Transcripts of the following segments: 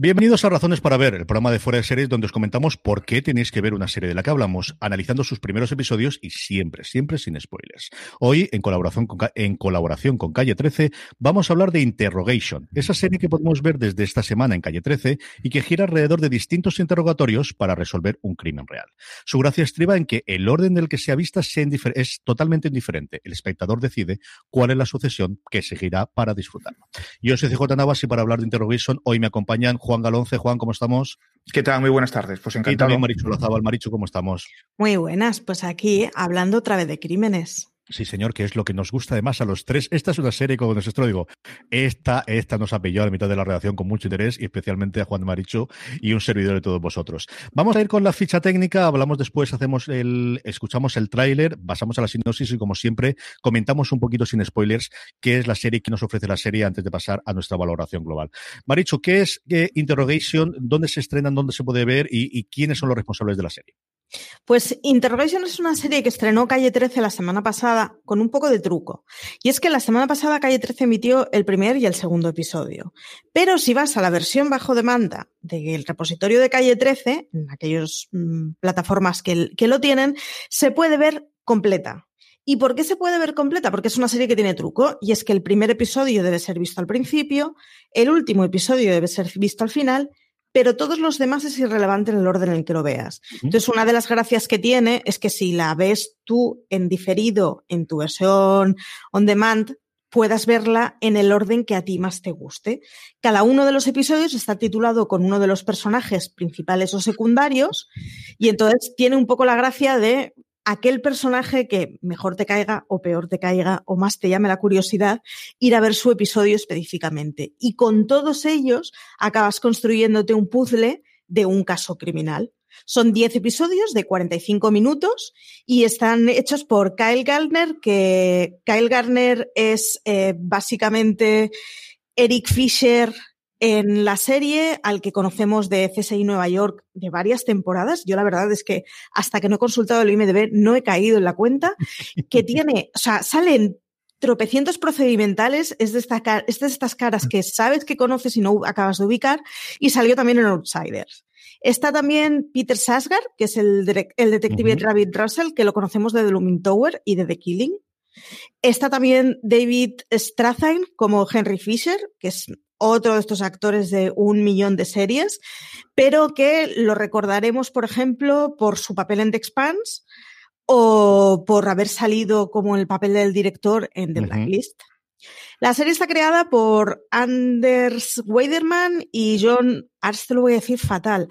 Bienvenidos a Razones para Ver, el programa de Fuera de Series donde os comentamos por qué tenéis que ver una serie de la que hablamos, analizando sus primeros episodios y siempre, siempre sin spoilers. Hoy, en colaboración con, en colaboración con Calle 13, vamos a hablar de Interrogation, esa serie que podemos ver desde esta semana en Calle 13 y que gira alrededor de distintos interrogatorios para resolver un crimen real. Su gracia estriba en que el orden del que sea vista es totalmente indiferente. El espectador decide cuál es la sucesión que seguirá para disfrutarlo. Yo soy CJ Navas y para hablar de Interrogation hoy me acompañan Juan Galonce. Juan, ¿cómo estamos? ¿Qué tal? Muy buenas tardes. Pues encantado. Y también Marichu. Marichu, ¿cómo estamos? Muy buenas. Pues aquí hablando otra vez de crímenes. Sí, señor, que es lo que nos gusta además a los tres. Esta es una serie, como nosotros digo, esta, esta nos ha pillado a la mitad de la redacción con mucho interés y especialmente a Juan Maricho y un servidor de todos vosotros. Vamos a ir con la ficha técnica, hablamos después, hacemos el, escuchamos el tráiler, pasamos a la sinopsis y como siempre comentamos un poquito sin spoilers qué es la serie, qué nos ofrece la serie antes de pasar a nuestra valoración global. Maricho, ¿qué es Interrogation? ¿Dónde se estrenan? ¿Dónde se puede ver? y quiénes son los responsables de la serie? Pues Interrogation es una serie que estrenó Calle 13 la semana pasada con un poco de truco. Y es que la semana pasada Calle 13 emitió el primer y el segundo episodio. Pero si vas a la versión bajo demanda del repositorio de Calle 13, en aquellas mm, plataformas que, que lo tienen, se puede ver completa. ¿Y por qué se puede ver completa? Porque es una serie que tiene truco y es que el primer episodio debe ser visto al principio, el último episodio debe ser visto al final pero todos los demás es irrelevante en el orden en el que lo veas. Entonces, una de las gracias que tiene es que si la ves tú en diferido en tu versión on demand, puedas verla en el orden que a ti más te guste. Cada uno de los episodios está titulado con uno de los personajes principales o secundarios y entonces tiene un poco la gracia de aquel personaje que mejor te caiga o peor te caiga o más te llame la curiosidad, ir a ver su episodio específicamente. Y con todos ellos acabas construyéndote un puzzle de un caso criminal. Son 10 episodios de 45 minutos y están hechos por Kyle Gardner, que Kyle Gardner es eh, básicamente Eric Fisher en la serie al que conocemos de CSI Nueva York de varias temporadas, yo la verdad es que hasta que no he consultado el IMDB no he caído en la cuenta, que tiene, o sea, salen tropecientos procedimentales, es de, es de estas caras que sabes que conoces y no acabas de ubicar, y salió también en Outsiders. Está también Peter Sasgar, que es el, el detective Rabbit Russell, que lo conocemos de The Looming Tower y de The Killing. Está también David Strathairn como Henry Fisher, que es otro de estos actores de un millón de series, pero que lo recordaremos, por ejemplo, por su papel en The Expanse o por haber salido como el papel del director en The Blacklist. La serie está creada por Anders Weiderman y John, ahora te lo voy a decir fatal,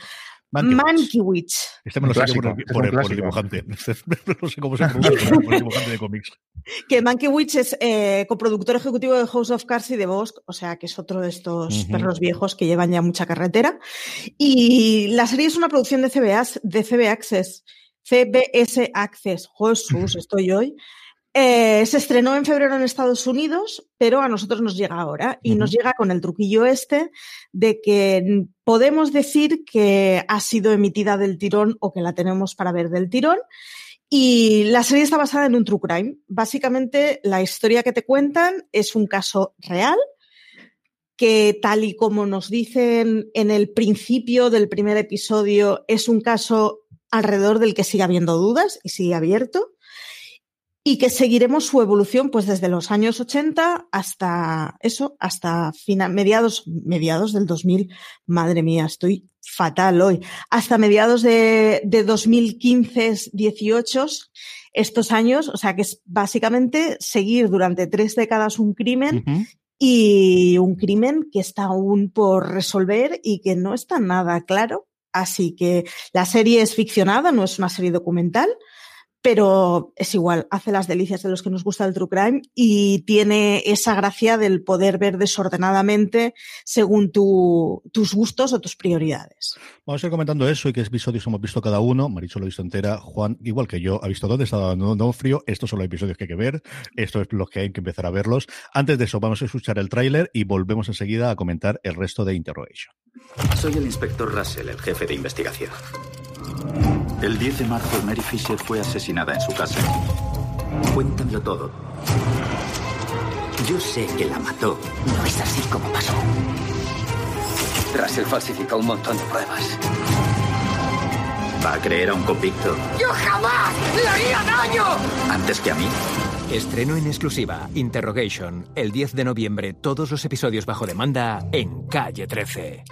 Mankiewicz. Este me lo sé por, el, dibujante. no sé cómo se pronuncia por el dibujante de cómics. Que Mankiewicz es eh, coproductor ejecutivo de House of Cards y de Bosque, o sea que es otro de estos perros viejos que llevan ya mucha carretera. Y la serie es una producción de CBS, de CB Access. CBS Access. Jesús, estoy hoy. Eh, se estrenó en febrero en Estados Unidos, pero a nosotros nos llega ahora y nos llega con el truquillo este de que podemos decir que ha sido emitida del tirón o que la tenemos para ver del tirón. Y la serie está basada en un true crime. Básicamente, la historia que te cuentan es un caso real que tal y como nos dicen en el principio del primer episodio, es un caso alrededor del que sigue habiendo dudas y sigue abierto y que seguiremos su evolución pues desde los años 80 hasta eso, hasta mediados, mediados del 2000. Madre mía, estoy fatal hoy. Hasta mediados de, de 2015, 18, estos años, o sea que es básicamente seguir durante tres décadas un crimen y un crimen que está aún por resolver y que no está nada claro. Así que la serie es ficcionada, no es una serie documental pero es igual, hace las delicias de los que nos gusta el true crime y tiene esa gracia del poder ver desordenadamente según tus gustos o tus prioridades. Vamos a ir comentando eso y qué episodios hemos visto cada uno. Maricho lo ha visto entera, Juan, igual que yo, ha visto dónde está dando frío. Estos son los episodios que hay que ver, estos es los que hay que empezar a verlos. Antes de eso, vamos a escuchar el tráiler y volvemos enseguida a comentar el resto de Interrogation. Soy el inspector Russell, el jefe de investigación. El 10 de marzo, Mary Fisher fue asesinada en su casa. Cuéntanlo todo. Yo sé que la mató. No es así como pasó. Russell falsifica un montón de pruebas. ¿Va a creer a un convicto ¡Yo jamás le haría daño! antes que a mí? Estreno en exclusiva, Interrogation, el 10 de noviembre, todos los episodios bajo demanda en Calle 13.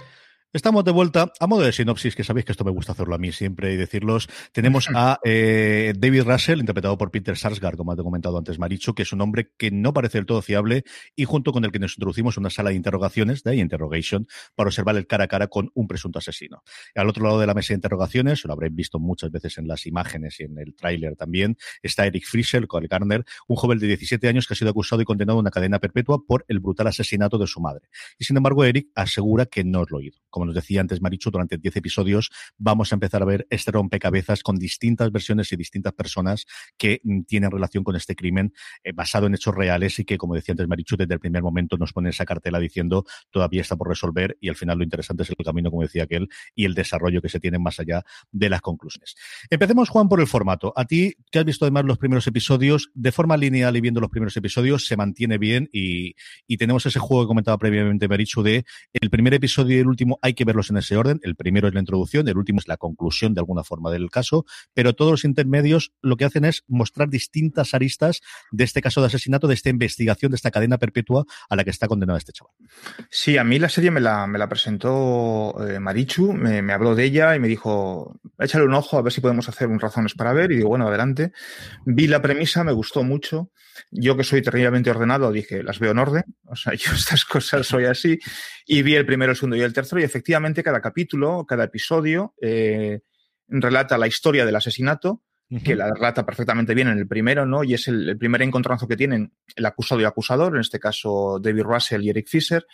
Estamos de vuelta. A modo de sinopsis, que sabéis que esto me gusta hacerlo a mí siempre y decirlos, tenemos a eh, David Russell, interpretado por Peter Sarsgaard, como ha comentado antes Marichu, que es un hombre que no parece del todo fiable y junto con el que nos introducimos en una sala de interrogaciones, de interrogation, para observar el cara a cara con un presunto asesino. Al otro lado de la mesa de interrogaciones, lo habréis visto muchas veces en las imágenes y en el tráiler también, está Eric Frischel, Cole Garner, un joven de 17 años que ha sido acusado y condenado a una cadena perpetua por el brutal asesinato de su madre. Y sin embargo, Eric asegura que no lo oído. Como nos decía antes Marichu, durante 10 episodios vamos a empezar a ver este rompecabezas con distintas versiones y distintas personas que mm, tienen relación con este crimen eh, basado en hechos reales y que, como decía antes Marichu, desde el primer momento nos pone esa cartela diciendo todavía está por resolver y al final lo interesante es el camino, como decía aquel, y el desarrollo que se tiene más allá de las conclusiones. Empecemos, Juan, por el formato. A ti, que has visto además los primeros episodios, de forma lineal y viendo los primeros episodios, se mantiene bien y, y tenemos ese juego que comentaba previamente Marichu de el primer episodio y el último hay que verlos en ese orden. El primero es la introducción, el último es la conclusión de alguna forma del caso, pero todos los intermedios lo que hacen es mostrar distintas aristas de este caso de asesinato, de esta investigación, de esta cadena perpetua a la que está condenado este chaval. Sí, a mí la serie me la, presentó eh, Marichu, me, me, habló de ella y me dijo, échale un ojo a ver si podemos hacer un razones para ver. Y digo, bueno, adelante. Vi la premisa, me gustó mucho. Yo que soy terriblemente ordenado, dije, las veo en orden. O sea, yo estas cosas soy así. Y vi el primero, el segundo y el tercero y efectivamente cada capítulo, cada episodio eh, relata la historia del asesinato, uh -huh. que la relata perfectamente bien en el primero, ¿no? Y es el, el, primer encontronazo que tienen el acusado y acusador, en este caso David Russell y Eric Fisher.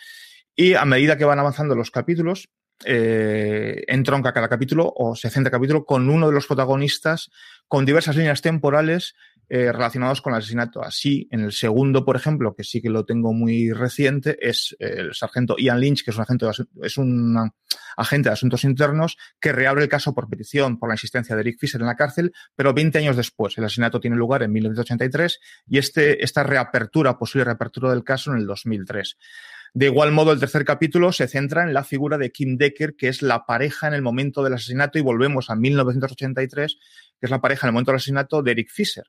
Y a medida que van avanzando los capítulos, eh, entronca cada capítulo o se centra capítulo con uno de los protagonistas con diversas líneas temporales eh, relacionados con el asesinato. Así, en el segundo, por ejemplo, que sí que lo tengo muy reciente, es el sargento Ian Lynch, que es un, agente de, es un agente de asuntos internos, que reabre el caso por petición por la insistencia de Eric Fisher en la cárcel, pero 20 años después. El asesinato tiene lugar en 1983 y este, esta reapertura, posible reapertura del caso en el 2003. De igual modo, el tercer capítulo se centra en la figura de Kim Decker, que es la pareja en el momento del asesinato, y volvemos a 1983, que es la pareja en el momento del asesinato de Eric Fisher.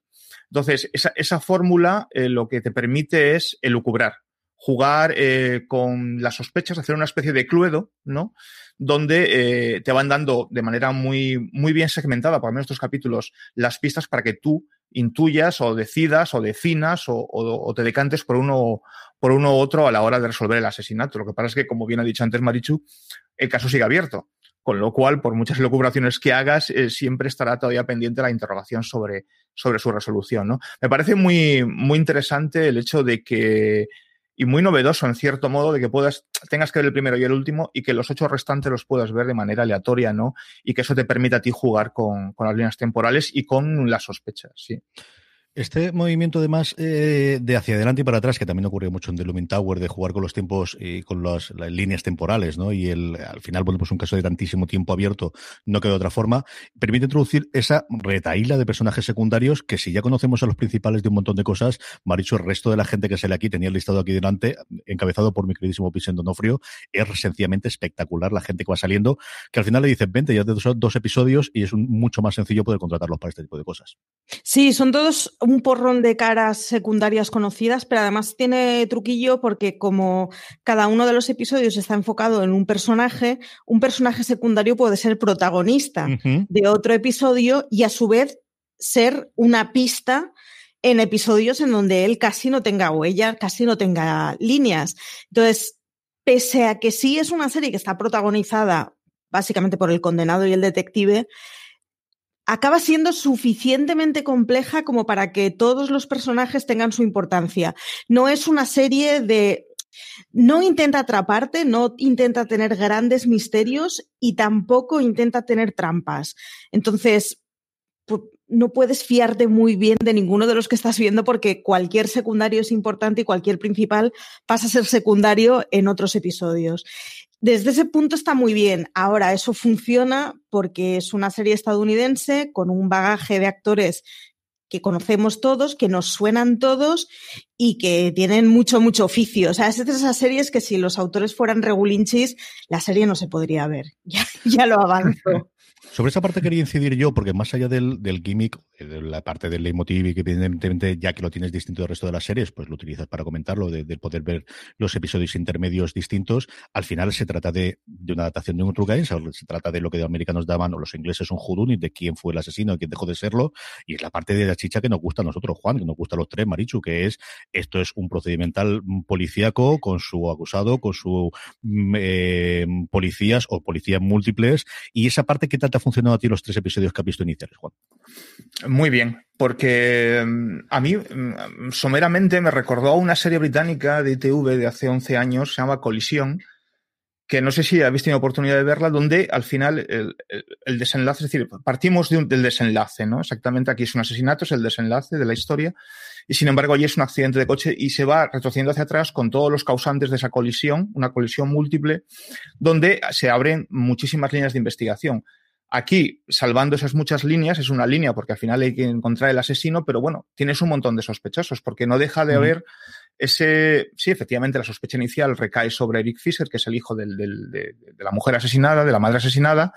Entonces, esa, esa fórmula eh, lo que te permite es elucubrar, jugar eh, con las sospechas, hacer una especie de cluedo, ¿no? Donde eh, te van dando de manera muy, muy bien segmentada, por lo menos estos capítulos, las pistas para que tú intuyas o decidas o decinas o, o, o te decantes por uno, por uno u otro a la hora de resolver el asesinato. Lo que pasa es que, como bien ha dicho antes Marichu, el caso sigue abierto. Con lo cual, por muchas locubraciones que hagas, eh, siempre estará todavía pendiente la interrogación sobre, sobre su resolución. ¿no? Me parece muy, muy interesante el hecho de que, y muy novedoso en cierto modo, de que puedas, tengas que ver el primero y el último y que los ocho restantes los puedas ver de manera aleatoria, ¿no? Y que eso te permita a ti jugar con, con las líneas temporales y con las sospechas, sí. Este movimiento, además, eh, de hacia adelante y para atrás, que también ocurrió mucho en The Lumin Tower, de jugar con los tiempos y con las, líneas temporales, ¿no? Y el, al final, bueno, pues un caso de tantísimo tiempo abierto, no quedó de otra forma, permite introducir esa retaíla de personajes secundarios que si ya conocemos a los principales de un montón de cosas, Maricho, el resto de la gente que sale aquí, tenía el listado aquí delante, encabezado por mi queridísimo Vicente es sencillamente espectacular la gente que va saliendo, que al final le dicen, vente, ya te dos, dos episodios y es un, mucho más sencillo poder contratarlos para este tipo de cosas. Sí, son todos un porrón de caras secundarias conocidas, pero además tiene truquillo porque como cada uno de los episodios está enfocado en un personaje, un personaje secundario puede ser protagonista uh -huh. de otro episodio y a su vez ser una pista en episodios en donde él casi no tenga huella, casi no tenga líneas. Entonces, pese a que sí es una serie que está protagonizada básicamente por el condenado y el detective, acaba siendo suficientemente compleja como para que todos los personajes tengan su importancia. No es una serie de... No intenta atraparte, no intenta tener grandes misterios y tampoco intenta tener trampas. Entonces, no puedes fiarte muy bien de ninguno de los que estás viendo porque cualquier secundario es importante y cualquier principal pasa a ser secundario en otros episodios. Desde ese punto está muy bien. Ahora, eso funciona porque es una serie estadounidense con un bagaje de actores que conocemos todos, que nos suenan todos y que tienen mucho, mucho oficio. O sea, es de esas series que si los autores fueran regulinchis, la serie no se podría ver. Ya, ya lo avanzo. Sobre esa parte quería incidir yo, porque más allá del, del gimmick, eh, de la parte del leitmotiv y que evidentemente ya que lo tienes distinto del resto de las series, pues lo utilizas para comentarlo, de, de poder ver los episodios intermedios distintos, al final se trata de, de una adaptación de un True se trata de lo que los americanos daban, o los ingleses un y de quién fue el asesino, quién dejó de serlo, y es la parte de la chicha que nos gusta a nosotros, Juan, que nos gusta a los tres, Marichu, que es, esto es un procedimental policíaco con su acusado, con su mm, eh, policías o policías múltiples, y esa parte que trata funcionado a ti los tres episodios que has visto iniciales, Juan? Muy bien, porque mm, a mí mm, someramente me recordó a una serie británica de ITV de hace 11 años, se llama Colisión, que no sé si habéis tenido oportunidad de verla, donde al final el, desenlace, es decir, partimos del desenlace, ¿no? Exactamente, aquí es un asesinato, es el desenlace de la historia, y sin embargo allí es un accidente de coche y se va retrocediendo hacia atrás con todos los causantes de esa colisión, una colisión múltiple, donde se abren muchísimas líneas de investigación. Aquí, salvando esas muchas líneas, es una línea porque al final hay que encontrar el asesino, pero bueno, tienes un montón de sospechosos porque no deja de haber ese, sí, efectivamente, la sospecha inicial recae sobre Eric Fisher, que es el hijo del, del, de, de, la mujer asesinada, de la madre asesinada,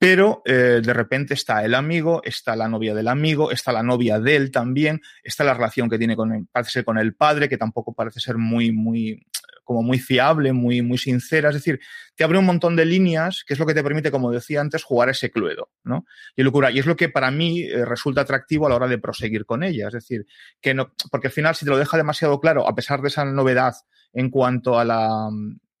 pero eh, de repente está el amigo, está la novia del amigo, está la novia de él también, está la relación que tiene con, parece ser con el padre, que tampoco parece ser muy, muy, como muy fiable, muy, muy sincera. Es decir, te abre un montón de líneas, que es lo que te permite, como decía antes, jugar ese cluedo, ¿no? Y locura. Y es lo que para mí eh, resulta atractivo a la hora de proseguir con ella. Es decir, que no, porque al final, si te lo deja demasiado claro, a pesar de esa novedad en cuanto a la,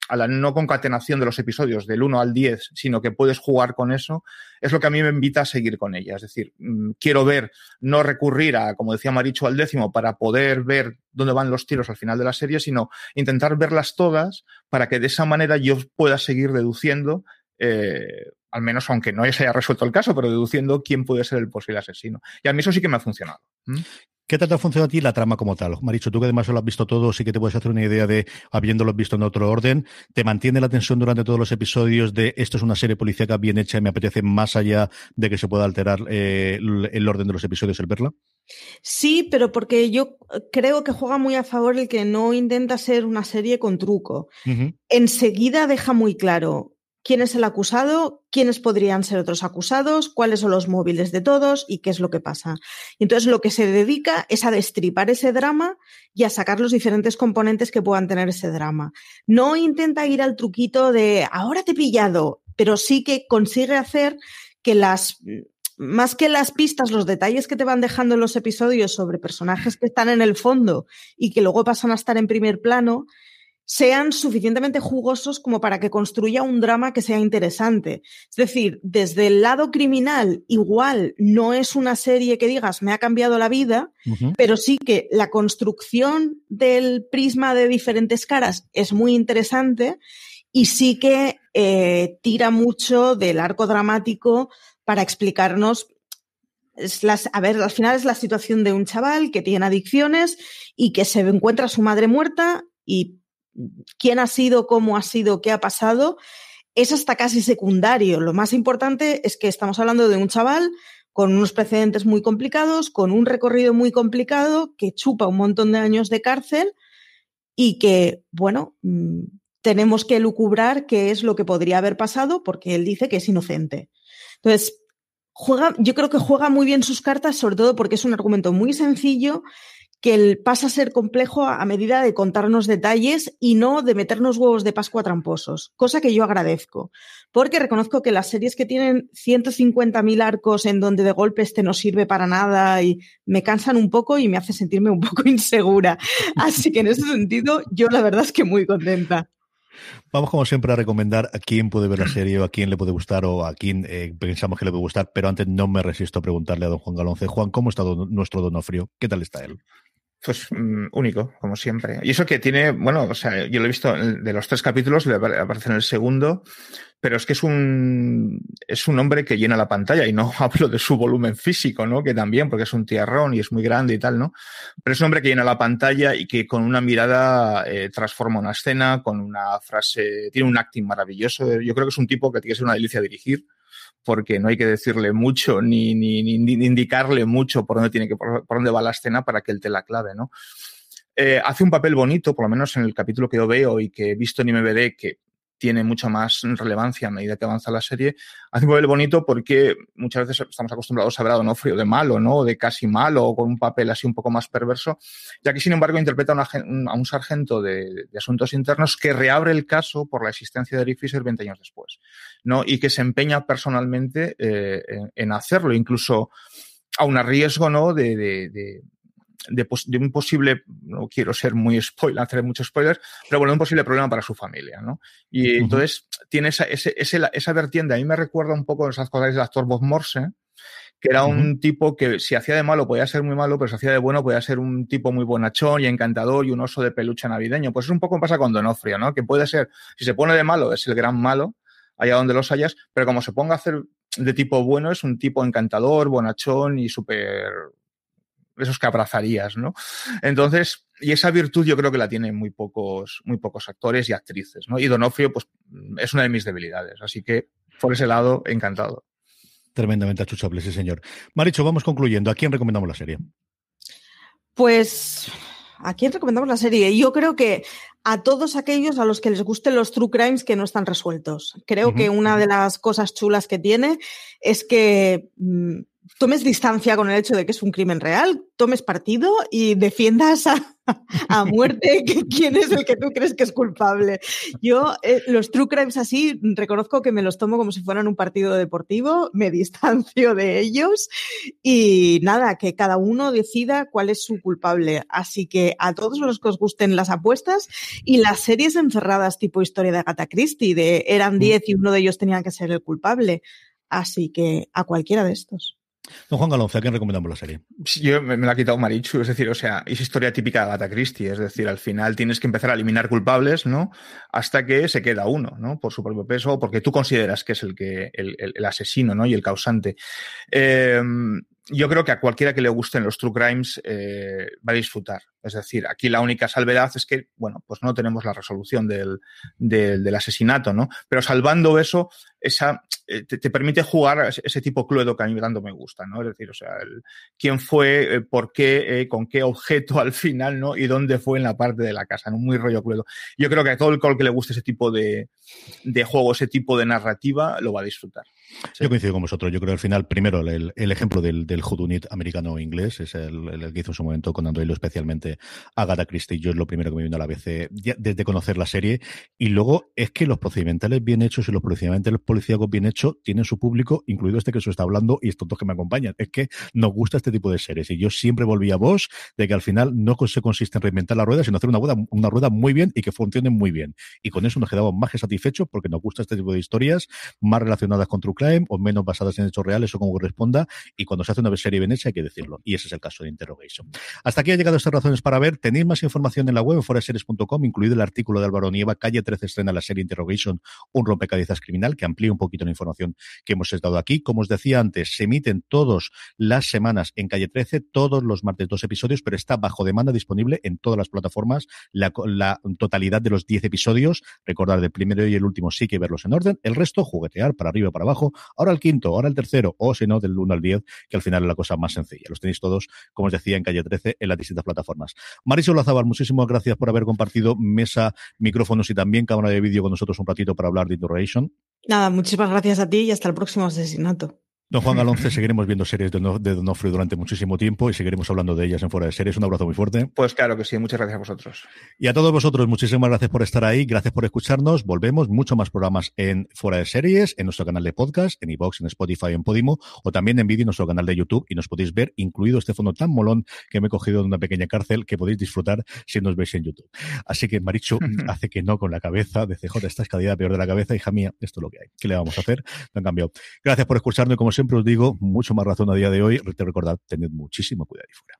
a la no concatenación de los episodios del 1 al 10, sino que puedes jugar con eso, es lo que a mí me invita a seguir con ella. Es decir, mmm, quiero ver, no recurrir a, como decía Maricho, al décimo para poder ver dónde van los tiros al final de la serie, sino intentar verlas todas para que de esa manera yo pueda seguir deduciendo eh, al menos aunque no se haya resuelto el caso, pero deduciendo quién puede ser el posible asesino. Y a mí eso sí que me ha funcionado. ¿Mm? ¿Qué tal te ha funcionado a ti la trama como tal? Maricho, tú que además lo has visto todo, sí que te puedes hacer una idea de, habiéndolo visto en otro orden, ¿te mantiene la tensión durante todos los episodios de esto es una serie policíaca bien hecha y me apetece más allá de que se pueda alterar eh, el orden de los episodios el verla? Sí, pero porque yo creo que juega muy a favor el que no intenta ser una serie con truco. Uh -huh. Enseguida deja muy claro, quién es el acusado, quiénes podrían ser otros acusados, cuáles son los móviles de todos y qué es lo que pasa. Y entonces lo que se dedica es a destripar ese drama y a sacar los diferentes componentes que puedan tener ese drama. No intenta ir al truquito de ahora te he pillado, pero sí que consigue hacer que las más que las pistas, los detalles que te van dejando en los episodios sobre personajes que están en el fondo y que luego pasan a estar en primer plano, sean suficientemente jugosos como para que construya un drama que sea interesante. Es decir, desde el lado criminal, igual no es una serie que digas me ha cambiado la vida, uh -huh. pero sí que la construcción del prisma de diferentes caras es muy interesante y sí que eh, tira mucho del arco dramático para explicarnos es las, a ver, al final es la situación de un chaval que tiene adicciones y que se encuentra a su madre muerta y quién ha sido, cómo ha sido, qué ha pasado, es hasta casi secundario. Lo más importante es que estamos hablando de un chaval con unos precedentes muy complicados, con un recorrido muy complicado, que chupa un montón de años de cárcel y que, bueno, mm, tenemos que lucubrar qué es lo que podría haber pasado porque él dice que es inocente. Entonces, juega, yo creo que juega muy bien sus cartas, sobre todo porque es un argumento muy sencillo que el pasa a ser complejo a medida de contarnos detalles y no de meternos huevos de Pascua tramposos, cosa que yo agradezco, porque reconozco que las series que tienen 150.000 arcos en donde de golpe este no sirve para nada y me cansan un poco y me hace sentirme un poco insegura. Así que en ese sentido, yo la verdad es que muy contenta. Vamos, como siempre, a recomendar a quién puede ver la serie o a quién le puede gustar o a quién eh, pensamos que le puede gustar, pero antes no me resisto a preguntarle a don Juan Galonce. Juan, ¿cómo está don, nuestro Donofrio? ¿Qué tal está él? Pues um, único, como siempre. Y eso que tiene, bueno, o sea, yo lo he visto de los tres capítulos, le aparece en el segundo, pero es que es un, es un hombre que llena la pantalla y no hablo de su volumen físico, ¿no? Que también, porque es un tierrón y es muy grande y tal, ¿no? Pero es un hombre que llena la pantalla y que con una mirada eh, transforma una escena, con una frase, tiene un acting maravilloso. Yo creo que es un tipo que tiene que ser una delicia dirigir porque no hay que decirle mucho ni, ni, ni indicarle mucho por dónde tiene que, por, dónde va la escena para que él te la clave, ¿no? Eh, hace un papel bonito, por lo menos en el capítulo que yo veo y que he visto en MVD, que tiene mucha más relevancia a medida que avanza la serie, hace un papel bonito porque muchas veces estamos acostumbrados a ver a Donofrio de malo, ¿no? De casi malo o con un papel así un poco más perverso, ya que sin embargo interpreta a un sargento de, asuntos internos que reabre el caso por la existencia de Eric Fisher 20 años después, ¿no? Y que se empeña personalmente eh, en, hacerlo, incluso a un riesgo, ¿no? de, de, de, un posible, no quiero ser muy spoiler, hacer muchos spoilers, pero bueno, un posible problema para su familia, ¿no? Y entonces tiene esa, ese, esa vertiente, a mí me recuerda un poco esas cosas del actor Bob Morse, que era un tipo que si hacía de malo podía ser muy malo, pero si hacía de bueno podía ser un tipo muy bonachón y encantador y un oso de peluche navideño. Pues es un poco pasa con Donofrio, ¿no? Que puede ser, si se pone de malo, es el gran malo, allá donde los hayas, pero como se ponga a hacer de tipo bueno, es un tipo encantador, bonachón y súper esos que abrazarías, ¿no? Entonces, y esa virtud yo creo que la tienen muy pocos, muy pocos actores y actrices, ¿no? Y Donofrio, pues, es una de mis debilidades. Así que, por ese lado, encantado. Tremendamente achuchable, sí, señor. Maricho, vamos concluyendo. ¿A quién recomendamos la serie? Pues, ¿a quién recomendamos la serie? Yo creo que a todos aquellos a los que les gusten los true crimes que no están resueltos. Creo que una de las cosas chulas que tiene es que mm, tomes distancia con el hecho de que es un crimen real, tomes partido y defiendas a, a muerte quién es el que tú crees que es culpable. Yo, eh, los true crimes así, reconozco que me los tomo como si fueran un partido deportivo, me distancio de ellos y nada, que cada uno decida cuál es su culpable. Así que a todos los que os gusten las apuestas y las series encerradas tipo historia de Agatha Christie, de eran 10 mm. y uno de ellos tenía que ser el culpable. Así que a cualquiera de estos. Don Juan Galonce, ¿a quién recomendamos la serie? Yo me, la ha quitado Marichu, es decir, o sea, es historia típica de Agatha Christie, es decir, al final tienes que empezar a eliminar culpables, ¿no? Hasta que se queda uno, ¿no? Por su propio peso, porque tú consideras que es el que, el, el, asesino, ¿no? Y el causante. Eh, yo creo que a cualquiera que le gusten los true crimes eh, va a disfrutar. Es decir, aquí la única salvedad es que, bueno, pues no tenemos la resolución del, del, asesinato, ¿no? Pero salvando eso, esa, eh, te, permite jugar ese tipo cluedo que a mí tanto me gusta, ¿no? Es decir, o sea, el, quién fue, eh, por qué, con qué objeto al final, ¿no? Y dónde fue en la parte de la casa, ¿no? Muy rollo cluedo. Yo creo que a todo el que le guste ese tipo de, de juego, ese tipo de narrativa, lo va a disfrutar. Yo coincido con vosotros. Yo creo que al final, primero, el, el ejemplo del, del Hudunit americano-inglés es el, el, que hizo en su momento con Android, especialmente Agatha Christie. Yo es lo primero que me vino a la vez desde conocer la serie. Y luego es que los procedimentales bien hechos y los procedimentales policíacos bien hechos tienen su público, incluido este que se está hablando y estos dos que me acompañan. Es que nos gusta este tipo de series. Y yo siempre volví a vos de que al final no se consiste en reinventar la rueda, sino hacer una rueda, muy bien y que funcione muy bien. Y con eso nos quedamos más que satisfechos porque nos gusta este tipo de historias, más relacionadas con True Crime o menos basadas en hechos reales o como corresponda. Y cuando se hace una serie bien hecha hay que decirlo. Y ese es el caso de Interrogation. Hasta aquí ha llegado estas razones para ver. Tenéis más información en la web, foraseries.com, incluido el artículo de Álvaro Nieva, calle 13 estrena la serie Interrogation, un rompecabezas criminal, que amplía un poquito la información que hemos estado aquí. Como os decía antes, se emiten todas las semanas en calle 13, todos los martes dos episodios, pero está bajo demanda disponible en todas las plataformas, la, totalidad de los 10 episodios. Recordar, el primero y el último sí que verlos en orden, el resto juguetear para arriba, para abajo, ahora el quinto, ahora el tercero, o si no, del 1 al 10, que al final es la cosa más sencilla. Los tenéis todos, como os decía, en calle 13, en las distintas plataformas. Marisol Lazabal, muchísimas gracias por haber compartido mesa, micrófonos y también cámara de vídeo con nosotros un ratito para hablar de Interrogation. Nada, muchísimas gracias a ti y hasta el próximo asesinato. Don Juan Galonce, seguiremos viendo series de, Donofrio durante muchísimo tiempo y seguiremos hablando de ellas en Fuera de Series. Un abrazo muy fuerte. Pues claro que sí, muchas gracias a vosotros. Y a todos vosotros, muchísimas gracias por estar ahí, gracias por escucharnos. Volvemos, mucho más programas en Fuera de Series, en nuestro canal de podcast, en iVoox, en Spotify, en Podimo, o también en vídeo en nuestro canal de YouTube y nos podéis ver, incluido este fondo tan molón que me he cogido de una pequeña cárcel que podéis disfrutar si nos veis en YouTube. Así que Maricho hace que no con la cabeza de CJ, esta escalera peor de la cabeza, hija mía, esto es lo que hay. ¿Qué le vamos a hacer? No han cambiado. Gracias por escucharnos y como siempre os digo, mucho más razón a día de hoy. Recordad, tened muchísimo cuidado y fuera.